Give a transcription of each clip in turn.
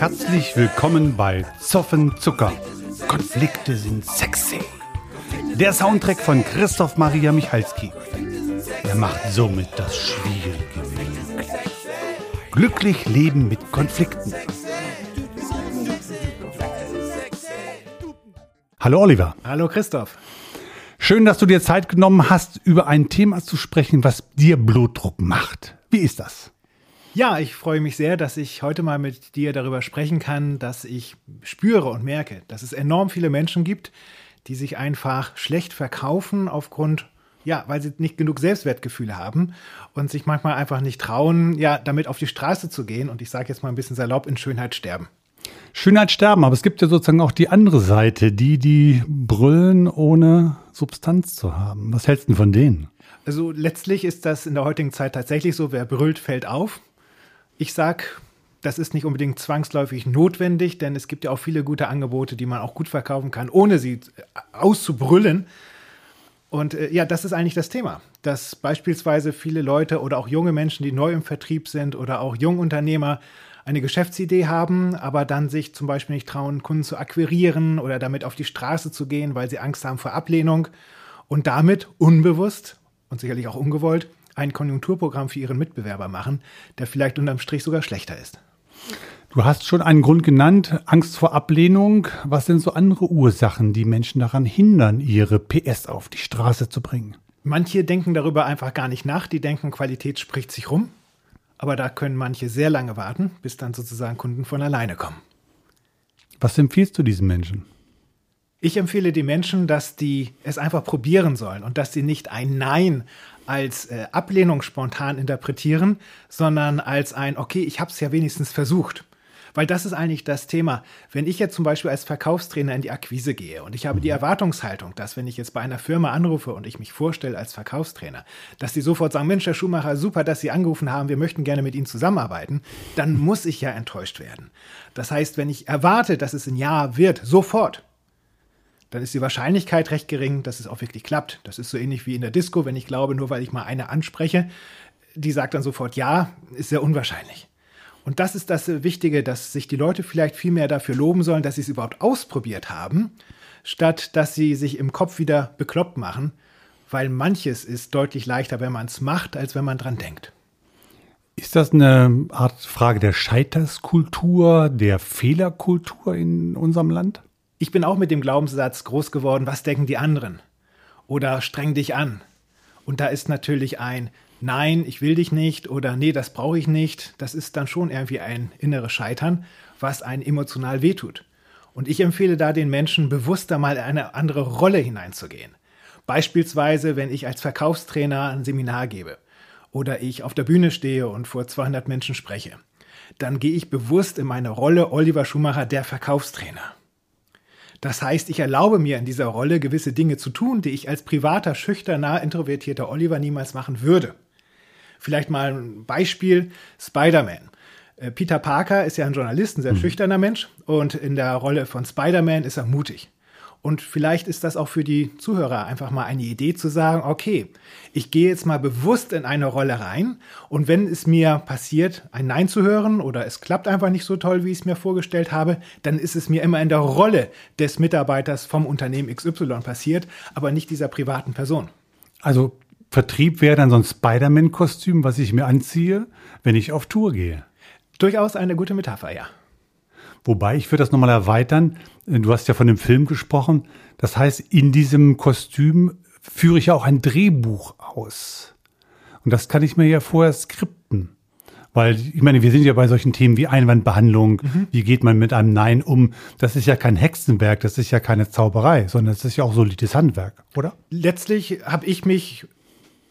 Herzlich willkommen bei Zoffen Zucker. Konflikte sind sexy. Der Soundtrack von Christoph Maria Michalski. Er macht somit das Schwierige möglich. Glücklich leben mit Konflikten. Hallo Oliver. Hallo Christoph. Schön, dass du dir Zeit genommen hast, über ein Thema zu sprechen, was dir Blutdruck macht. Wie ist das? Ja, ich freue mich sehr, dass ich heute mal mit dir darüber sprechen kann, dass ich spüre und merke, dass es enorm viele Menschen gibt, die sich einfach schlecht verkaufen aufgrund, ja, weil sie nicht genug Selbstwertgefühle haben und sich manchmal einfach nicht trauen, ja, damit auf die Straße zu gehen und ich sage jetzt mal ein bisschen salopp in Schönheit sterben. Schönheit sterben, aber es gibt ja sozusagen auch die andere Seite, die, die brüllen, ohne Substanz zu haben. Was hältst du von denen? Also letztlich ist das in der heutigen Zeit tatsächlich so, wer brüllt, fällt auf. Ich sag, das ist nicht unbedingt zwangsläufig notwendig, denn es gibt ja auch viele gute Angebote, die man auch gut verkaufen kann, ohne sie auszubrüllen. Und äh, ja, das ist eigentlich das Thema, dass beispielsweise viele Leute oder auch junge Menschen, die neu im Vertrieb sind oder auch Jungunternehmer eine Geschäftsidee haben, aber dann sich zum Beispiel nicht trauen, Kunden zu akquirieren oder damit auf die Straße zu gehen, weil sie Angst haben vor Ablehnung und damit unbewusst und sicherlich auch ungewollt ein Konjunkturprogramm für ihren Mitbewerber machen, der vielleicht unterm Strich sogar schlechter ist. Du hast schon einen Grund genannt, Angst vor Ablehnung. Was sind so andere Ursachen, die Menschen daran hindern, ihre PS auf die Straße zu bringen? Manche denken darüber einfach gar nicht nach, die denken, Qualität spricht sich rum. Aber da können manche sehr lange warten, bis dann sozusagen Kunden von alleine kommen. Was empfiehlst du diesen Menschen? Ich empfehle den Menschen, dass die es einfach probieren sollen und dass sie nicht ein Nein als äh, Ablehnung spontan interpretieren, sondern als ein, okay, ich habe es ja wenigstens versucht. Weil das ist eigentlich das Thema. Wenn ich jetzt zum Beispiel als Verkaufstrainer in die Akquise gehe und ich habe die mhm. Erwartungshaltung, dass wenn ich jetzt bei einer Firma anrufe und ich mich vorstelle als Verkaufstrainer, dass die sofort sagen, Mensch, Herr Schumacher, super, dass Sie angerufen haben, wir möchten gerne mit Ihnen zusammenarbeiten, dann muss ich ja enttäuscht werden. Das heißt, wenn ich erwarte, dass es ein Ja wird, sofort, dann ist die Wahrscheinlichkeit recht gering, dass es auch wirklich klappt. Das ist so ähnlich wie in der Disco, wenn ich glaube, nur weil ich mal eine anspreche, die sagt dann sofort Ja, ist sehr unwahrscheinlich. Und das ist das Wichtige, dass sich die Leute vielleicht viel mehr dafür loben sollen, dass sie es überhaupt ausprobiert haben, statt dass sie sich im Kopf wieder bekloppt machen, weil manches ist deutlich leichter, wenn man es macht, als wenn man dran denkt. Ist das eine Art Frage der Scheiterskultur, der Fehlerkultur in unserem Land? Ich bin auch mit dem Glaubenssatz groß geworden, was denken die anderen? Oder streng dich an. Und da ist natürlich ein Nein, ich will dich nicht oder nee, das brauche ich nicht. Das ist dann schon irgendwie ein inneres Scheitern, was einen emotional wehtut. Und ich empfehle da den Menschen bewusster mal in eine andere Rolle hineinzugehen. Beispielsweise, wenn ich als Verkaufstrainer ein Seminar gebe oder ich auf der Bühne stehe und vor 200 Menschen spreche, dann gehe ich bewusst in meine Rolle Oliver Schumacher, der Verkaufstrainer. Das heißt, ich erlaube mir in dieser Rolle gewisse Dinge zu tun, die ich als privater, schüchterner, introvertierter Oliver niemals machen würde. Vielleicht mal ein Beispiel, Spider-Man. Äh, Peter Parker ist ja ein Journalist, ein sehr mhm. schüchterner Mensch und in der Rolle von Spider-Man ist er mutig. Und vielleicht ist das auch für die Zuhörer einfach mal eine Idee zu sagen, okay, ich gehe jetzt mal bewusst in eine Rolle rein und wenn es mir passiert, ein Nein zu hören oder es klappt einfach nicht so toll, wie ich es mir vorgestellt habe, dann ist es mir immer in der Rolle des Mitarbeiters vom Unternehmen XY passiert, aber nicht dieser privaten Person. Also Vertrieb wäre dann so ein Spider-Man-Kostüm, was ich mir anziehe, wenn ich auf Tour gehe. Durchaus eine gute Metapher, ja. Wobei, ich würde das nochmal erweitern. Du hast ja von dem Film gesprochen. Das heißt, in diesem Kostüm führe ich ja auch ein Drehbuch aus. Und das kann ich mir ja vorher skripten. Weil, ich meine, wir sind ja bei solchen Themen wie Einwandbehandlung, mhm. wie geht man mit einem Nein um. Das ist ja kein Hexenwerk, das ist ja keine Zauberei, sondern es ist ja auch solides Handwerk, oder? Letztlich habe ich mich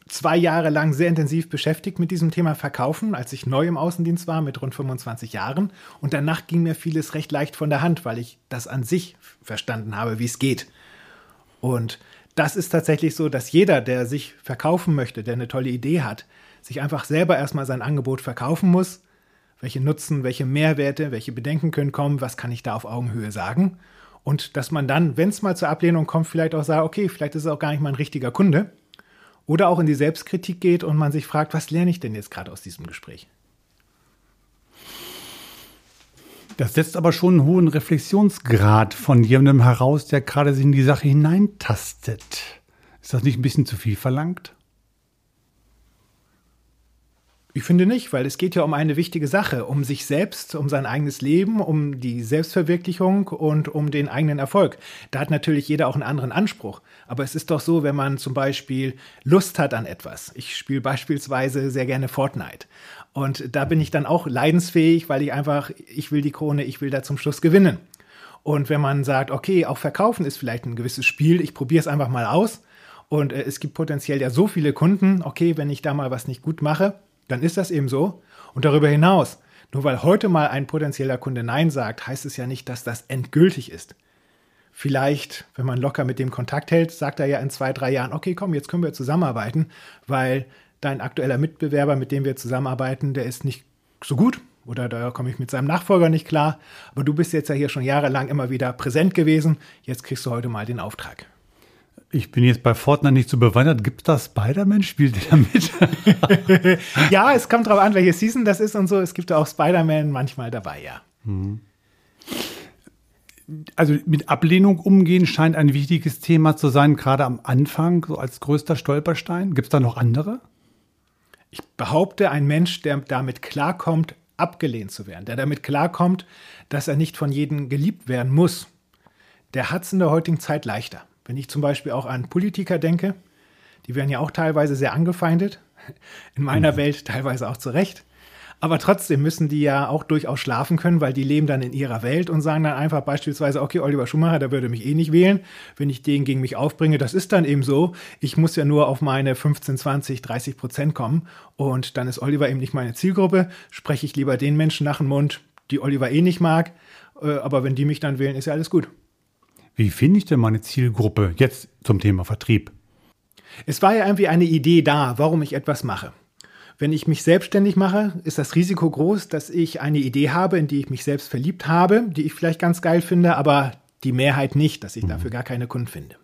zwei Jahre lang sehr intensiv beschäftigt mit diesem Thema Verkaufen, als ich neu im Außendienst war, mit rund 25 Jahren. Und danach ging mir vieles recht leicht von der Hand, weil ich das an sich verstanden habe, wie es geht. Und das ist tatsächlich so, dass jeder, der sich verkaufen möchte, der eine tolle Idee hat, sich einfach selber erstmal sein Angebot verkaufen muss. Welche Nutzen, welche Mehrwerte, welche Bedenken können kommen, was kann ich da auf Augenhöhe sagen? Und dass man dann, wenn es mal zur Ablehnung kommt, vielleicht auch sagt, okay, vielleicht ist es auch gar nicht mein richtiger Kunde oder auch in die Selbstkritik geht und man sich fragt, was lerne ich denn jetzt gerade aus diesem Gespräch? Das setzt aber schon einen hohen Reflexionsgrad von jemandem heraus, der gerade sich in die Sache hineintastet. Ist das nicht ein bisschen zu viel verlangt? Ich finde nicht, weil es geht ja um eine wichtige Sache, um sich selbst, um sein eigenes Leben, um die Selbstverwirklichung und um den eigenen Erfolg. Da hat natürlich jeder auch einen anderen Anspruch. Aber es ist doch so, wenn man zum Beispiel Lust hat an etwas. Ich spiele beispielsweise sehr gerne Fortnite. Und da bin ich dann auch leidensfähig, weil ich einfach, ich will die Krone, ich will da zum Schluss gewinnen. Und wenn man sagt, okay, auch verkaufen ist vielleicht ein gewisses Spiel, ich probiere es einfach mal aus. Und äh, es gibt potenziell ja so viele Kunden, okay, wenn ich da mal was nicht gut mache, dann ist das eben so. Und darüber hinaus, nur weil heute mal ein potenzieller Kunde Nein sagt, heißt es ja nicht, dass das endgültig ist. Vielleicht, wenn man locker mit dem Kontakt hält, sagt er ja in zwei, drei Jahren, okay, komm, jetzt können wir zusammenarbeiten, weil dein aktueller Mitbewerber, mit dem wir zusammenarbeiten, der ist nicht so gut oder da komme ich mit seinem Nachfolger nicht klar. Aber du bist jetzt ja hier schon jahrelang immer wieder präsent gewesen. Jetzt kriegst du heute mal den Auftrag. Ich bin jetzt bei Fortnite nicht so bewandert. Gibt es da Spider-Man? Spielt ihr damit? ja, es kommt drauf an, welche Season das ist und so. Es gibt auch Spider-Man manchmal dabei, ja. Also mit Ablehnung umgehen scheint ein wichtiges Thema zu sein, gerade am Anfang, so als größter Stolperstein. Gibt es da noch andere? Ich behaupte, ein Mensch, der damit klarkommt, abgelehnt zu werden, der damit klarkommt, dass er nicht von jedem geliebt werden muss, der hat es in der heutigen Zeit leichter. Wenn ich zum Beispiel auch an Politiker denke, die werden ja auch teilweise sehr angefeindet, in meiner mhm. Welt teilweise auch zu Recht. Aber trotzdem müssen die ja auch durchaus schlafen können, weil die leben dann in ihrer Welt und sagen dann einfach beispielsweise, okay, Oliver Schumacher, der würde mich eh nicht wählen. Wenn ich den gegen mich aufbringe, das ist dann eben so. Ich muss ja nur auf meine 15, 20, 30 Prozent kommen und dann ist Oliver eben nicht meine Zielgruppe. Spreche ich lieber den Menschen nach dem Mund, die Oliver eh nicht mag. Äh, aber wenn die mich dann wählen, ist ja alles gut. Wie finde ich denn meine Zielgruppe jetzt zum Thema Vertrieb? Es war ja irgendwie eine Idee da, warum ich etwas mache. Wenn ich mich selbstständig mache, ist das Risiko groß, dass ich eine Idee habe, in die ich mich selbst verliebt habe, die ich vielleicht ganz geil finde, aber die Mehrheit nicht, dass ich mhm. dafür gar keine Kunden finde.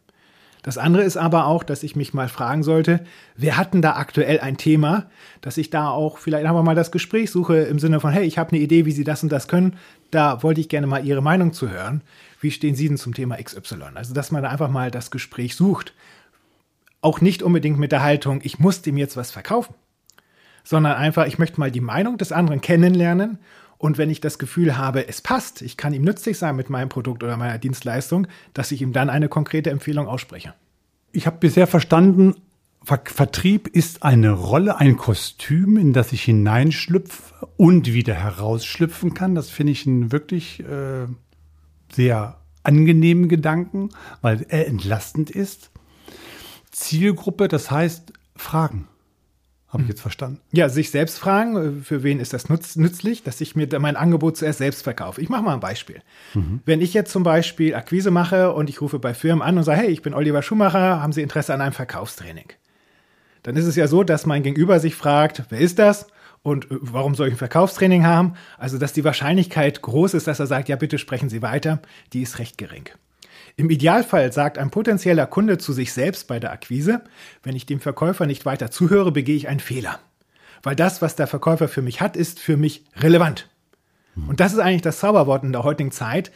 Das andere ist aber auch, dass ich mich mal fragen sollte, wer hat denn da aktuell ein Thema, dass ich da auch vielleicht einfach mal das Gespräch suche im Sinne von, hey, ich habe eine Idee, wie Sie das und das können, da wollte ich gerne mal Ihre Meinung zu hören wie stehen Sie denn zum Thema XY? Also, dass man da einfach mal das Gespräch sucht. Auch nicht unbedingt mit der Haltung, ich muss dem jetzt was verkaufen, sondern einfach, ich möchte mal die Meinung des anderen kennenlernen und wenn ich das Gefühl habe, es passt, ich kann ihm nützlich sein mit meinem Produkt oder meiner Dienstleistung, dass ich ihm dann eine konkrete Empfehlung ausspreche. Ich habe bisher verstanden, Vertrieb ist eine Rolle, ein Kostüm, in das ich hineinschlüpfe und wieder herausschlüpfen kann. Das finde ich ein wirklich äh, sehr angenehmen Gedanken, weil er entlastend ist. Zielgruppe, das heißt Fragen. Habe ich hm. jetzt verstanden? Ja, sich selbst fragen, äh, für wen ist das nutz, nützlich, dass ich mir mein Angebot zuerst selbst verkaufe. Ich mache mal ein Beispiel. Mhm. Wenn ich jetzt zum Beispiel Akquise mache und ich rufe bei Firmen an und sage, hey, ich bin Oliver Schumacher, haben Sie Interesse an einem Verkaufstraining? Dann ist es ja so, dass mein Gegenüber sich fragt, wer ist das? Und äh, warum soll ich ein Verkaufstraining haben? Also, dass die Wahrscheinlichkeit groß ist, dass er sagt, ja, bitte sprechen Sie weiter, die ist recht gering. Im Idealfall sagt ein potenzieller Kunde zu sich selbst bei der Akquise, wenn ich dem Verkäufer nicht weiter zuhöre, begehe ich einen Fehler. Weil das, was der Verkäufer für mich hat, ist für mich relevant. Und das ist eigentlich das Zauberwort in der heutigen Zeit.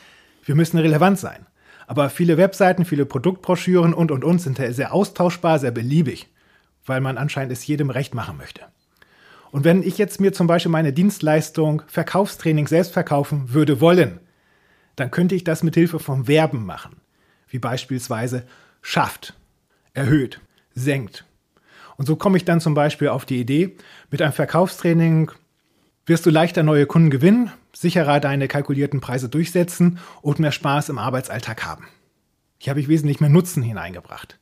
Wir müssen relevant sein. Aber viele Webseiten, viele Produktbroschüren und, und, und sind sehr austauschbar, sehr beliebig, weil man anscheinend es jedem recht machen möchte. Und wenn ich jetzt mir zum Beispiel meine Dienstleistung Verkaufstraining selbst verkaufen würde wollen, dann könnte ich das mit Hilfe von Verben machen, wie beispielsweise schafft, erhöht, senkt. Und so komme ich dann zum Beispiel auf die Idee, mit einem Verkaufstraining wirst du leichter neue Kunden gewinnen, sicherer deine kalkulierten Preise durchsetzen und mehr Spaß im Arbeitsalltag haben. Hier habe ich wesentlich mehr Nutzen hineingebracht.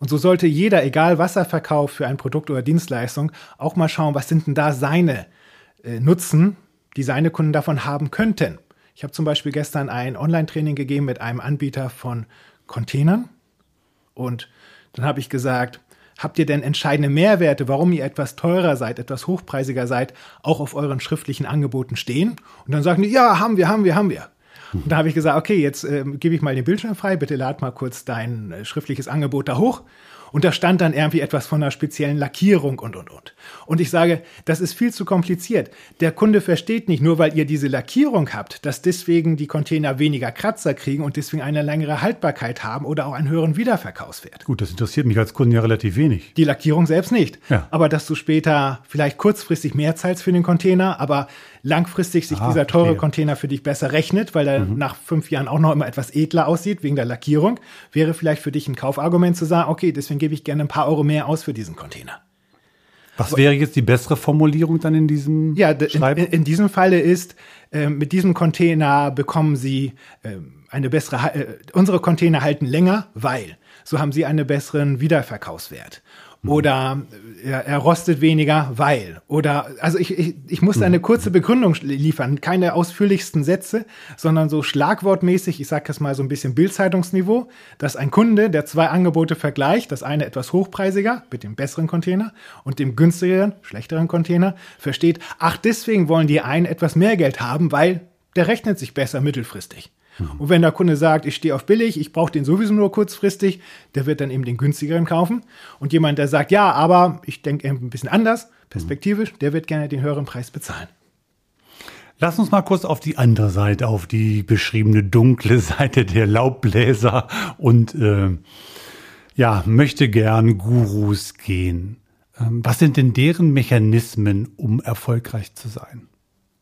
Und so sollte jeder, egal was er verkauft für ein Produkt oder Dienstleistung, auch mal schauen, was sind denn da seine äh, Nutzen, die seine Kunden davon haben könnten. Ich habe zum Beispiel gestern ein Online-Training gegeben mit einem Anbieter von Containern. Und dann habe ich gesagt, habt ihr denn entscheidende Mehrwerte, warum ihr etwas teurer seid, etwas hochpreisiger seid, auch auf euren schriftlichen Angeboten stehen? Und dann sagen die, ja, haben wir, haben wir, haben wir. Und da habe ich gesagt, okay, jetzt äh, gebe ich mal den Bildschirm frei, bitte lad mal kurz dein äh, schriftliches Angebot da hoch. Und da stand dann irgendwie etwas von einer speziellen Lackierung und, und, und. Und ich sage, das ist viel zu kompliziert. Der Kunde versteht nicht, nur weil ihr diese Lackierung habt, dass deswegen die Container weniger Kratzer kriegen und deswegen eine längere Haltbarkeit haben oder auch einen höheren Wiederverkaufswert. Gut, das interessiert mich als Kunde ja relativ wenig. Die Lackierung selbst nicht. Ja. Aber dass du später vielleicht kurzfristig mehr zahlst für den Container, aber langfristig sich ah, dieser teure okay. Container für dich besser rechnet, weil er mhm. nach fünf Jahren auch noch immer etwas edler aussieht wegen der Lackierung, wäre vielleicht für dich ein Kaufargument zu sagen, okay, deswegen gebe ich gerne ein paar Euro mehr aus für diesen Container. Was wäre jetzt die bessere Formulierung dann in diesem Ja, in, in, diesem Falle ist, äh, mit diesem Container bekommen Sie äh, eine bessere, äh, unsere Container halten länger, weil so haben Sie einen besseren Wiederverkaufswert. Oder er, er, rostet weniger, weil. Oder, also ich, ich, ich muss eine kurze Begründung liefern. Keine ausführlichsten Sätze, sondern so schlagwortmäßig, ich sage das mal so ein bisschen Bildzeitungsniveau, dass ein Kunde, der zwei Angebote vergleicht, das eine etwas hochpreisiger mit dem besseren Container und dem günstigeren, schlechteren Container, versteht, ach, deswegen wollen die einen etwas mehr Geld haben, weil der rechnet sich besser mittelfristig. Und wenn der Kunde sagt, ich stehe auf billig, ich brauche den sowieso nur kurzfristig, der wird dann eben den günstigeren kaufen. Und jemand, der sagt, ja, aber ich denke ein bisschen anders, perspektivisch, der wird gerne den höheren Preis bezahlen. Lass uns mal kurz auf die andere Seite, auf die beschriebene dunkle Seite der Laubbläser und äh, ja, möchte gern Gurus gehen. Ähm, was sind denn deren Mechanismen, um erfolgreich zu sein?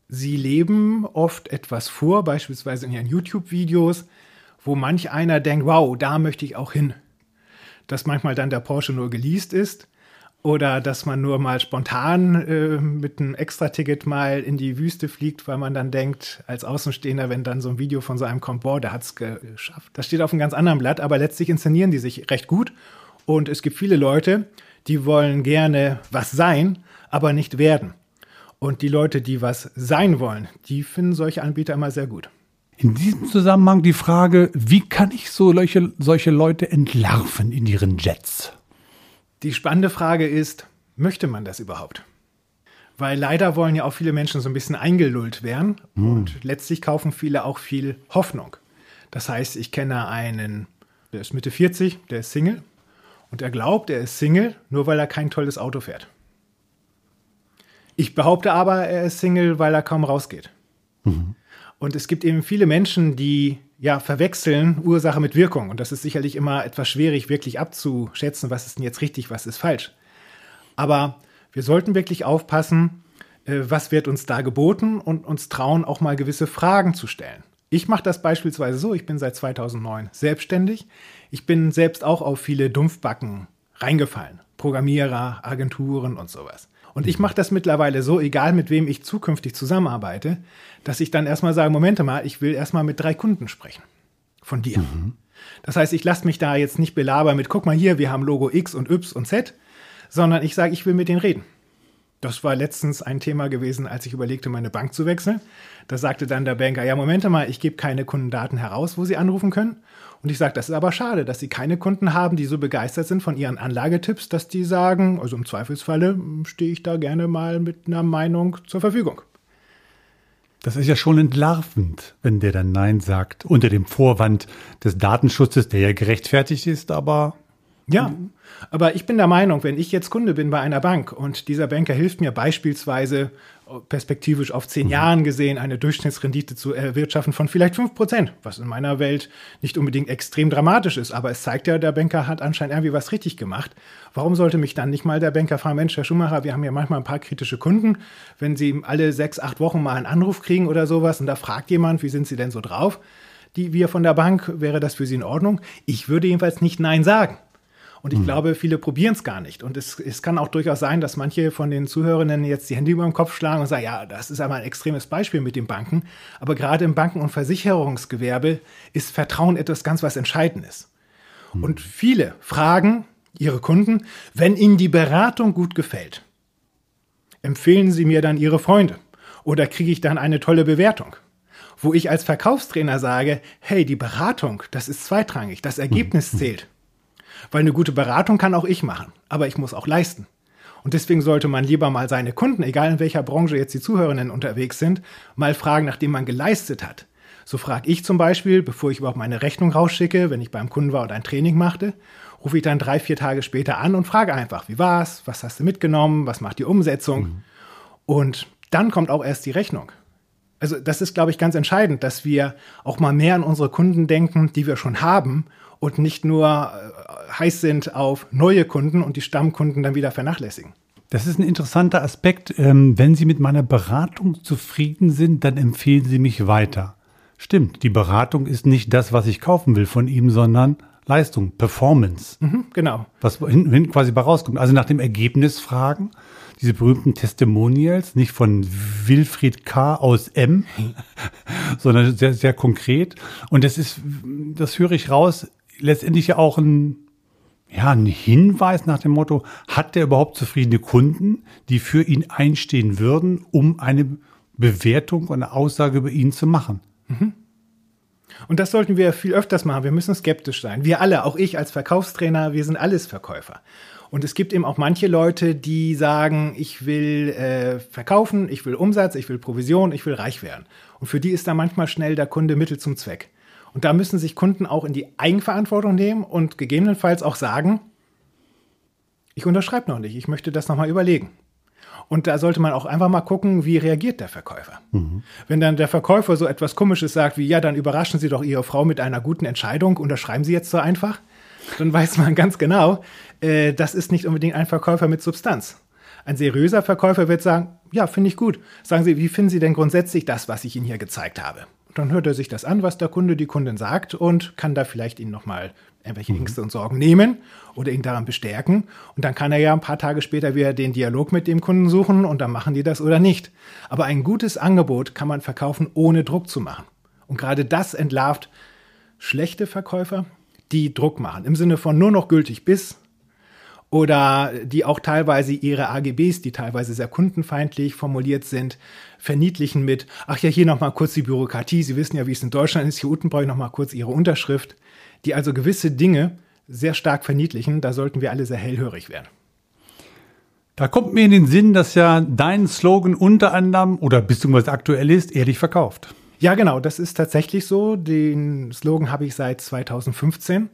Sie leben oft etwas vor, beispielsweise in ihren YouTube-Videos, wo manch einer denkt, wow, da möchte ich auch hin. Dass manchmal dann der Porsche nur geleast ist oder dass man nur mal spontan äh, mit einem Extra-Ticket mal in die Wüste fliegt, weil man dann denkt, als Außenstehender, wenn dann so ein Video von so einem kommt, boah, der hat es geschafft. Das steht auf einem ganz anderen Blatt, aber letztlich inszenieren die sich recht gut. Und es gibt viele Leute, die wollen gerne was sein, aber nicht werden. Und die Leute, die was sein wollen, die finden solche Anbieter immer sehr gut. In diesem Zusammenhang die Frage, wie kann ich so solche, solche Leute entlarven in ihren Jets? Die spannende Frage ist, möchte man das überhaupt? Weil leider wollen ja auch viele Menschen so ein bisschen eingelullt werden hm. und letztlich kaufen viele auch viel Hoffnung. Das heißt, ich kenne einen, der ist Mitte 40, der ist Single und er glaubt, er ist Single, nur weil er kein tolles Auto fährt. Ich behaupte aber, er ist Single, weil er kaum rausgeht. Mhm. Und es gibt eben viele Menschen, die ja verwechseln Ursache mit Wirkung. Und das ist sicherlich immer etwas schwierig, wirklich abzuschätzen, was ist denn jetzt richtig, was ist falsch. Aber wir sollten wirklich aufpassen, äh, was wird uns da geboten und uns trauen, auch mal gewisse Fragen zu stellen. Ich mache das beispielsweise so, ich bin seit 2009 selbstständig. Ich bin selbst auch auf viele Dumpfbacken reingefallen. Programmierer, Agenturen und sowas. Und ich mache das mittlerweile so, egal mit wem ich zukünftig zusammenarbeite, dass ich dann erstmal sage, Momente mal, ich will erstmal mit drei Kunden sprechen. Von dir. Mhm. Das heißt, ich lasse mich da jetzt nicht belabern mit, guck mal hier, wir haben Logo X und Y und Z, sondern ich sage, ich will mit denen reden. Das war letztens ein Thema gewesen, als ich überlegte, meine Bank zu wechseln. Da sagte dann der Banker, ja, Moment mal, ich gebe keine Kundendaten heraus, wo Sie anrufen können. Und ich sage, das ist aber schade, dass Sie keine Kunden haben, die so begeistert sind von Ihren Anlagetipps, dass die sagen, also im Zweifelsfalle stehe ich da gerne mal mit einer Meinung zur Verfügung. Das ist ja schon entlarvend, wenn der dann Nein sagt, unter dem Vorwand des Datenschutzes, der ja gerechtfertigt ist, aber. Ja, aber ich bin der Meinung, wenn ich jetzt Kunde bin bei einer Bank und dieser Banker hilft mir beispielsweise perspektivisch auf zehn mhm. Jahren gesehen eine Durchschnittsrendite zu erwirtschaften von vielleicht fünf Prozent, was in meiner Welt nicht unbedingt extrem dramatisch ist, aber es zeigt ja, der Banker hat anscheinend irgendwie was richtig gemacht. Warum sollte mich dann nicht mal der Banker fragen, Mensch, Herr Schumacher, wir haben ja manchmal ein paar kritische Kunden, wenn Sie alle sechs, acht Wochen mal einen Anruf kriegen oder sowas und da fragt jemand, wie sind Sie denn so drauf? Die wir von der Bank, wäre das für Sie in Ordnung? Ich würde jedenfalls nicht Nein sagen. Und ich mhm. glaube, viele probieren es gar nicht. Und es, es kann auch durchaus sein, dass manche von den Zuhörenden jetzt die Hände über den Kopf schlagen und sagen, ja, das ist aber ein extremes Beispiel mit den Banken. Aber gerade im Banken- und Versicherungsgewerbe ist Vertrauen etwas ganz was Entscheidendes. Mhm. Und viele fragen ihre Kunden, wenn ihnen die Beratung gut gefällt, empfehlen sie mir dann ihre Freunde oder kriege ich dann eine tolle Bewertung? Wo ich als Verkaufstrainer sage, hey, die Beratung, das ist zweitrangig, das Ergebnis mhm. zählt. Weil eine gute Beratung kann auch ich machen, aber ich muss auch leisten. Und deswegen sollte man lieber mal seine Kunden, egal in welcher Branche jetzt die Zuhörerinnen unterwegs sind, mal fragen, nachdem man geleistet hat. So frage ich zum Beispiel, bevor ich überhaupt meine Rechnung rausschicke, wenn ich beim Kunden war oder ein Training machte, rufe ich dann drei, vier Tage später an und frage einfach, wie war's, was hast du mitgenommen, was macht die Umsetzung? Mhm. Und dann kommt auch erst die Rechnung. Also das ist, glaube ich, ganz entscheidend, dass wir auch mal mehr an unsere Kunden denken, die wir schon haben und nicht nur äh, heiß sind auf neue Kunden und die Stammkunden dann wieder vernachlässigen. Das ist ein interessanter Aspekt. Ähm, wenn Sie mit meiner Beratung zufrieden sind, dann empfehlen Sie mich weiter. Stimmt, die Beratung ist nicht das, was ich kaufen will von ihm, sondern Leistung, Performance. Mhm, genau. Was hinten hin quasi bei rauskommt. Also nach dem Ergebnis fragen, diese berühmten Testimonials, nicht von Wilfried K. aus M, sondern sehr, sehr konkret. Und das ist, das höre ich raus, letztendlich ja auch ein ja, ein Hinweis nach dem Motto, hat der überhaupt zufriedene Kunden, die für ihn einstehen würden, um eine Bewertung und eine Aussage über ihn zu machen? Mhm. Und das sollten wir viel öfters machen. Wir müssen skeptisch sein. Wir alle, auch ich als Verkaufstrainer, wir sind alles Verkäufer. Und es gibt eben auch manche Leute, die sagen, ich will äh, verkaufen, ich will Umsatz, ich will Provision, ich will reich werden. Und für die ist da manchmal schnell der Kunde Mittel zum Zweck. Und da müssen sich Kunden auch in die Eigenverantwortung nehmen und gegebenenfalls auch sagen, ich unterschreibe noch nicht, ich möchte das nochmal überlegen. Und da sollte man auch einfach mal gucken, wie reagiert der Verkäufer. Mhm. Wenn dann der Verkäufer so etwas Komisches sagt wie, ja, dann überraschen Sie doch Ihre Frau mit einer guten Entscheidung, unterschreiben Sie jetzt so einfach, dann weiß man ganz genau, äh, das ist nicht unbedingt ein Verkäufer mit Substanz. Ein seriöser Verkäufer wird sagen, ja, finde ich gut. Sagen Sie, wie finden Sie denn grundsätzlich das, was ich Ihnen hier gezeigt habe? Dann hört er sich das an, was der Kunde, die Kundin sagt und kann da vielleicht Ihnen nochmal irgendwelche mhm. Ängste und Sorgen nehmen oder ihn daran bestärken. Und dann kann er ja ein paar Tage später wieder den Dialog mit dem Kunden suchen und dann machen die das oder nicht. Aber ein gutes Angebot kann man verkaufen, ohne Druck zu machen. Und gerade das entlarvt schlechte Verkäufer, die Druck machen. Im Sinne von nur noch gültig bis oder die auch teilweise ihre AGBs, die teilweise sehr kundenfeindlich formuliert sind, verniedlichen mit, ach ja, hier nochmal kurz die Bürokratie, Sie wissen ja, wie es in Deutschland ist, hier unten brauche ich nochmal kurz Ihre Unterschrift, die also gewisse Dinge sehr stark verniedlichen, da sollten wir alle sehr hellhörig werden. Da kommt mir in den Sinn, dass ja dein Slogan unter anderem oder beziehungsweise aktuell ist, ehrlich verkauft. Ja, genau, das ist tatsächlich so. Den Slogan habe ich seit 2015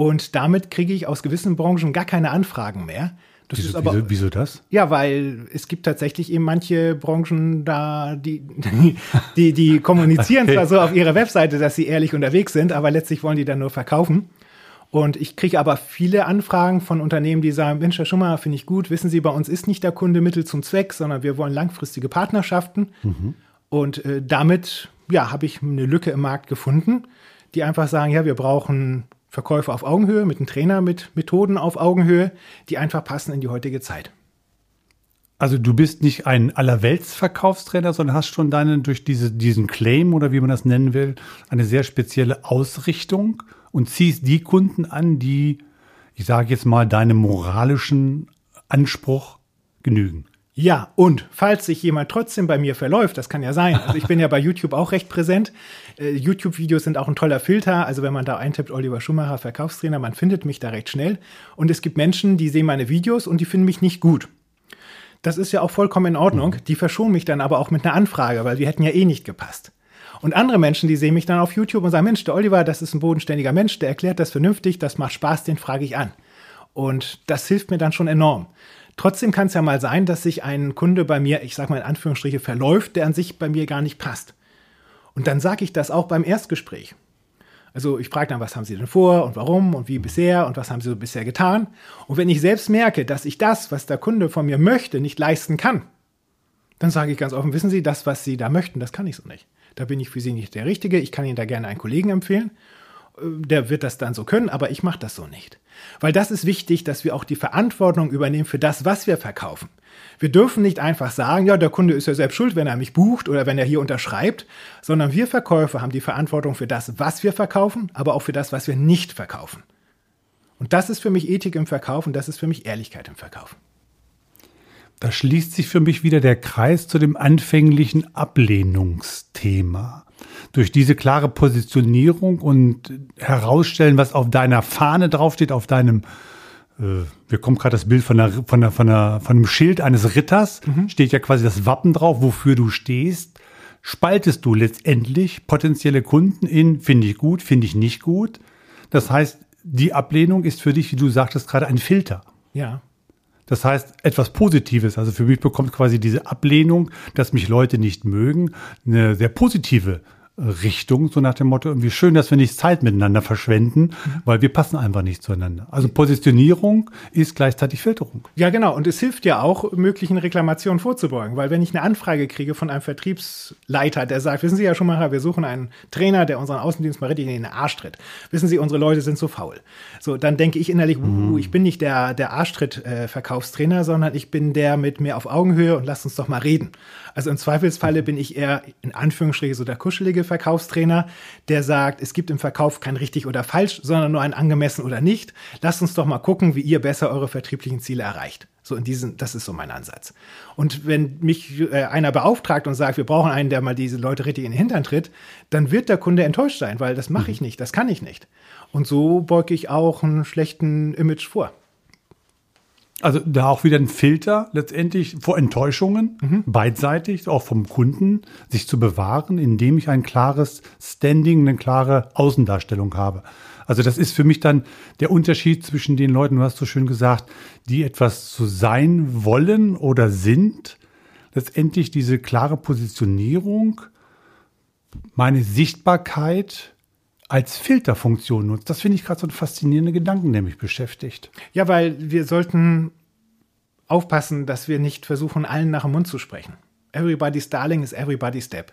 und damit kriege ich aus gewissen Branchen gar keine Anfragen mehr. Das wieso, ist aber, wieso, wieso, das? Ja, weil es gibt tatsächlich eben manche Branchen da, die, die, die kommunizieren okay. zwar so auf ihrer Webseite, dass sie ehrlich unterwegs sind, aber letztlich wollen die dann nur verkaufen. Und ich kriege aber viele Anfragen von Unternehmen, die sagen, Mensch, Herr Schummer, finde ich gut. Wissen Sie, bei uns ist nicht der Kunde Mittel zum Zweck, sondern wir wollen langfristige Partnerschaften. Mhm. Und äh, damit, ja, habe ich eine Lücke im Markt gefunden, die einfach sagen, ja, wir brauchen Verkäufe auf Augenhöhe, mit einem Trainer, mit Methoden auf Augenhöhe, die einfach passen in die heutige Zeit. Also du bist nicht ein Allerweltsverkaufstrainer, sondern hast schon deinen durch diese, diesen Claim oder wie man das nennen will, eine sehr spezielle Ausrichtung und ziehst die Kunden an, die, ich sage jetzt mal, deinem moralischen Anspruch genügen. Ja, und falls sich jemand trotzdem bei mir verläuft, das kann ja sein. Also ich bin ja bei YouTube auch recht präsent. Äh, YouTube-Videos sind auch ein toller Filter. Also wenn man da eintippt, Oliver Schumacher, Verkaufstrainer, man findet mich da recht schnell. Und es gibt Menschen, die sehen meine Videos und die finden mich nicht gut. Das ist ja auch vollkommen in Ordnung. Die verschonen mich dann aber auch mit einer Anfrage, weil wir hätten ja eh nicht gepasst. Und andere Menschen, die sehen mich dann auf YouTube und sagen, Mensch, der Oliver, das ist ein bodenständiger Mensch, der erklärt das vernünftig, das macht Spaß, den frage ich an. Und das hilft mir dann schon enorm. Trotzdem kann es ja mal sein, dass sich ein Kunde bei mir, ich sage mal in Anführungsstriche, verläuft, der an sich bei mir gar nicht passt. Und dann sage ich das auch beim Erstgespräch. Also ich frage dann, was haben Sie denn vor und warum und wie bisher und was haben Sie so bisher getan. Und wenn ich selbst merke, dass ich das, was der Kunde von mir möchte, nicht leisten kann, dann sage ich ganz offen, wissen Sie, das, was Sie da möchten, das kann ich so nicht. Da bin ich für Sie nicht der Richtige. Ich kann Ihnen da gerne einen Kollegen empfehlen. Äh, der wird das dann so können, aber ich mache das so nicht. Weil das ist wichtig, dass wir auch die Verantwortung übernehmen für das, was wir verkaufen. Wir dürfen nicht einfach sagen, ja, der Kunde ist ja selbst schuld, wenn er mich bucht oder wenn er hier unterschreibt, sondern wir Verkäufer haben die Verantwortung für das, was wir verkaufen, aber auch für das, was wir nicht verkaufen. Und das ist für mich Ethik im Verkauf und das ist für mich Ehrlichkeit im Verkauf. Da schließt sich für mich wieder der Kreis zu dem anfänglichen Ablehnungsthema durch diese klare Positionierung und herausstellen, was auf deiner Fahne draufsteht, auf deinem, äh, wir kommen gerade das Bild von, der, von, der, von, der, von einem Schild eines Ritters, mhm. steht ja quasi das Wappen drauf, wofür du stehst. spaltest du letztendlich potenzielle Kunden in finde ich gut, finde ich nicht gut. Das heißt, die Ablehnung ist für dich, wie du sagtest, gerade ein Filter. Ja. Das heißt, etwas Positives. Also für mich bekommt quasi diese Ablehnung, dass mich Leute nicht mögen, eine sehr positive Richtung, so nach dem Motto, irgendwie schön, dass wir nicht Zeit miteinander verschwenden, weil wir passen einfach nicht zueinander. Also Positionierung ist gleichzeitig Filterung. Ja, genau. Und es hilft ja auch, möglichen Reklamationen vorzubeugen, weil wenn ich eine Anfrage kriege von einem Vertriebsleiter, der sagt, wissen Sie ja schon mal, wir suchen einen Trainer, der unseren Außendienst mal richtig in den Arsch tritt. Wissen Sie, unsere Leute sind so faul. So, dann denke ich innerlich, uh, ich bin nicht der, der Arschtritt-Verkaufstrainer, sondern ich bin der mit mir auf Augenhöhe und lasst uns doch mal reden. Also im Zweifelsfalle bin ich eher in Anführungsstrichen so der kuschelige Verkaufstrainer, der sagt, es gibt im Verkauf kein richtig oder falsch, sondern nur ein angemessen oder nicht. Lasst uns doch mal gucken, wie ihr besser eure vertrieblichen Ziele erreicht. So in diesem, das ist so mein Ansatz. Und wenn mich äh, einer beauftragt und sagt, wir brauchen einen, der mal diese Leute richtig in den Hintern tritt, dann wird der Kunde enttäuscht sein, weil das mache ich nicht, das kann ich nicht. Und so beuge ich auch einen schlechten Image vor. Also da auch wieder ein Filter letztendlich vor Enttäuschungen, mhm. beidseitig, auch vom Kunden, sich zu bewahren, indem ich ein klares Standing, eine klare Außendarstellung habe. Also das ist für mich dann der Unterschied zwischen den Leuten, du hast so schön gesagt, die etwas zu sein wollen oder sind. Letztendlich diese klare Positionierung, meine Sichtbarkeit, als Filterfunktion nutzt. Das finde ich gerade so ein faszinierender Gedanken, der mich beschäftigt. Ja, weil wir sollten aufpassen, dass wir nicht versuchen, allen nach dem Mund zu sprechen. Everybody's Darling is everybody's Step.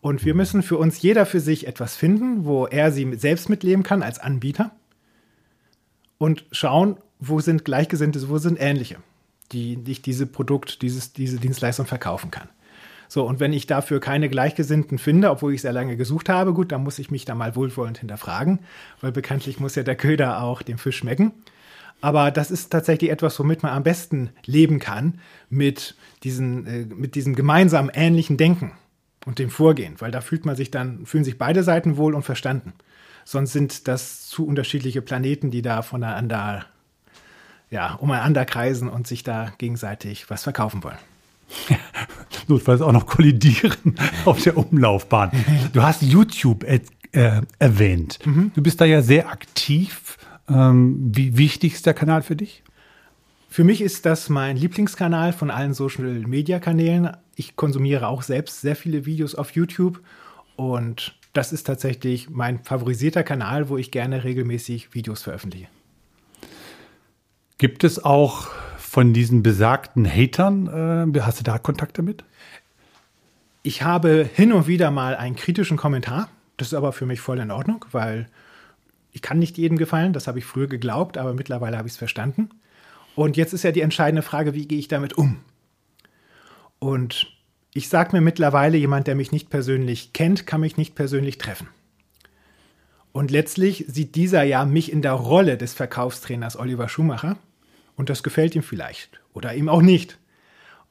Und wir müssen für uns jeder für sich etwas finden, wo er sie selbst mitleben kann als Anbieter und schauen, wo sind Gleichgesinnte, wo sind Ähnliche, die nicht diese Produkt, dieses, diese Dienstleistung verkaufen kann. So, und wenn ich dafür keine Gleichgesinnten finde, obwohl ich sehr lange gesucht habe, gut, dann muss ich mich da mal wohlwollend hinterfragen, weil bekanntlich muss ja der Köder auch dem Fisch schmecken. Aber das ist tatsächlich etwas, womit man am besten leben kann, mit, diesen, äh, mit diesem gemeinsamen ähnlichen Denken und dem Vorgehen, weil da fühlt man sich dann, fühlen sich beide Seiten wohl und verstanden. Sonst sind das zu unterschiedliche Planeten, die da voneinander, ja, umeinander kreisen und sich da gegenseitig was verkaufen wollen. notfalls auch noch kollidieren auf der Umlaufbahn. Du hast YouTube äh, erwähnt. Mhm. Du bist da ja sehr aktiv. Ähm, wie wichtig ist der Kanal für dich? Für mich ist das mein Lieblingskanal von allen Social-Media-Kanälen. Ich konsumiere auch selbst sehr viele Videos auf YouTube und das ist tatsächlich mein favorisierter Kanal, wo ich gerne regelmäßig Videos veröffentliche. Gibt es auch von diesen besagten Hatern, äh, hast du da Kontakt damit? Ich habe hin und wieder mal einen kritischen Kommentar. Das ist aber für mich voll in Ordnung, weil ich kann nicht jedem gefallen. Das habe ich früher geglaubt, aber mittlerweile habe ich es verstanden. Und jetzt ist ja die entscheidende Frage, wie gehe ich damit um? Und ich sage mir mittlerweile, jemand, der mich nicht persönlich kennt, kann mich nicht persönlich treffen. Und letztlich sieht dieser ja mich in der Rolle des Verkaufstrainers Oliver Schumacher und das gefällt ihm vielleicht oder ihm auch nicht.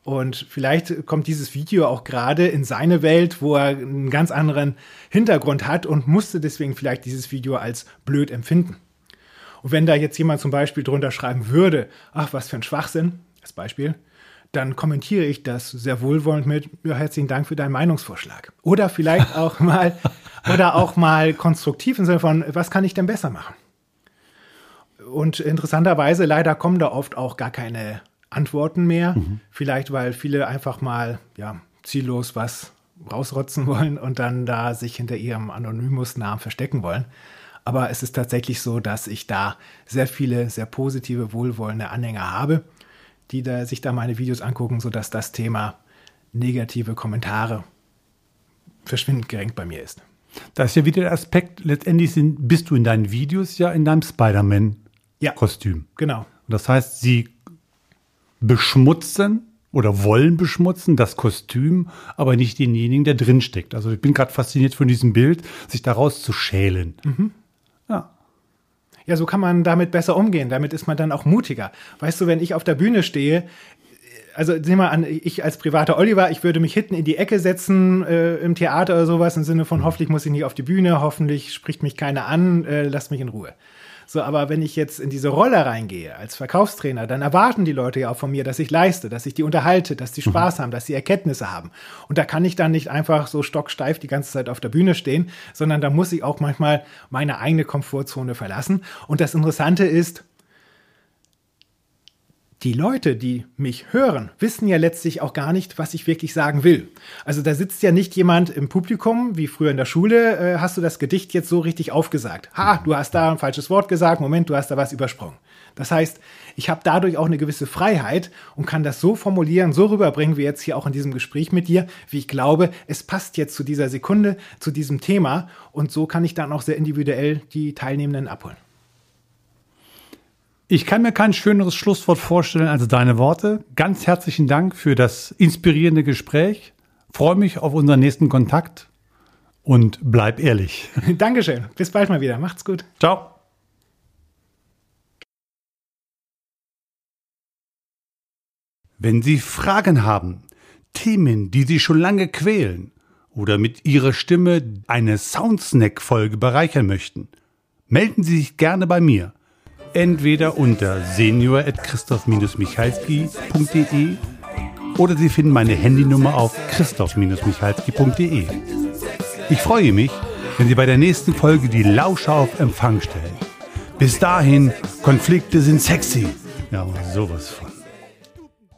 Und vielleicht kommt dieses Video auch gerade in seine Welt, wo er einen ganz anderen Hintergrund hat und musste deswegen vielleicht dieses Video als blöd empfinden. Und wenn da jetzt jemand zum Beispiel drunter schreiben würde, ach, was für ein Schwachsinn, als Beispiel, dann kommentiere ich das sehr wohlwollend mit, ja, herzlichen Dank für deinen Meinungsvorschlag. Oder vielleicht auch mal, oder auch mal konstruktiv im Sinne von, was kann ich denn besser machen? Und interessanterweise, leider kommen da oft auch gar keine Antworten mehr. Mhm. Vielleicht, weil viele einfach mal ja, ziellos was rausrotzen wollen und dann da sich hinter ihrem Anonymous-Namen verstecken wollen. Aber es ist tatsächlich so, dass ich da sehr viele, sehr positive, wohlwollende Anhänger habe, die da, sich da meine Videos angucken, sodass das Thema negative Kommentare verschwindend gering bei mir ist. Da ist ja wieder der Aspekt, letztendlich sind, bist du in deinen Videos ja in deinem Spider-Man ja. Genau. Das heißt, sie beschmutzen oder wollen beschmutzen das Kostüm, aber nicht denjenigen, der drinsteckt. Also ich bin gerade fasziniert von diesem Bild, sich daraus zu schälen. Mhm. Ja. Ja, so kann man damit besser umgehen. Damit ist man dann auch mutiger. Weißt du, wenn ich auf der Bühne stehe, also nehmen wir an, ich als privater Oliver, ich würde mich hinten in die Ecke setzen äh, im Theater oder sowas im Sinne von, hoffentlich muss ich nicht auf die Bühne, hoffentlich spricht mich keiner an, äh, lasst mich in Ruhe. So, aber wenn ich jetzt in diese Rolle reingehe als Verkaufstrainer, dann erwarten die Leute ja auch von mir, dass ich leiste, dass ich die unterhalte, dass die mhm. Spaß mhm. haben, dass sie Erkenntnisse haben. Und da kann ich dann nicht einfach so stocksteif die ganze Zeit auf der Bühne stehen, sondern da muss ich auch manchmal meine eigene Komfortzone verlassen. Und das Interessante ist, die Leute, die mich hören, wissen ja letztlich auch gar nicht, was ich wirklich sagen will. Also da sitzt ja nicht jemand im Publikum, wie früher in der Schule, äh, hast du das Gedicht jetzt so richtig aufgesagt. Ha, du hast da ein falsches Wort gesagt, Moment, du hast da was übersprungen. Das heißt, ich habe dadurch auch eine gewisse Freiheit und kann das so formulieren, so rüberbringen, wie jetzt hier auch in diesem Gespräch mit dir, wie ich glaube, es passt jetzt zu dieser Sekunde, zu diesem Thema und so kann ich dann auch sehr individuell die Teilnehmenden abholen. Ich kann mir kein schöneres Schlusswort vorstellen als deine Worte. Ganz herzlichen Dank für das inspirierende Gespräch. Freue mich auf unseren nächsten Kontakt und bleib ehrlich. Dankeschön. Bis bald mal wieder. Macht's gut. Ciao. Wenn Sie Fragen haben, Themen, die Sie schon lange quälen oder mit Ihrer Stimme eine Soundsnack-Folge bereichern möchten, melden Sie sich gerne bei mir entweder unter senior.christoph-michalski.de oder Sie finden meine Handynummer auf christoph-michalski.de. Ich freue mich, wenn Sie bei der nächsten Folge die Lauscher auf Empfang stellen. Bis dahin, Konflikte sind sexy. Ja, sowas von.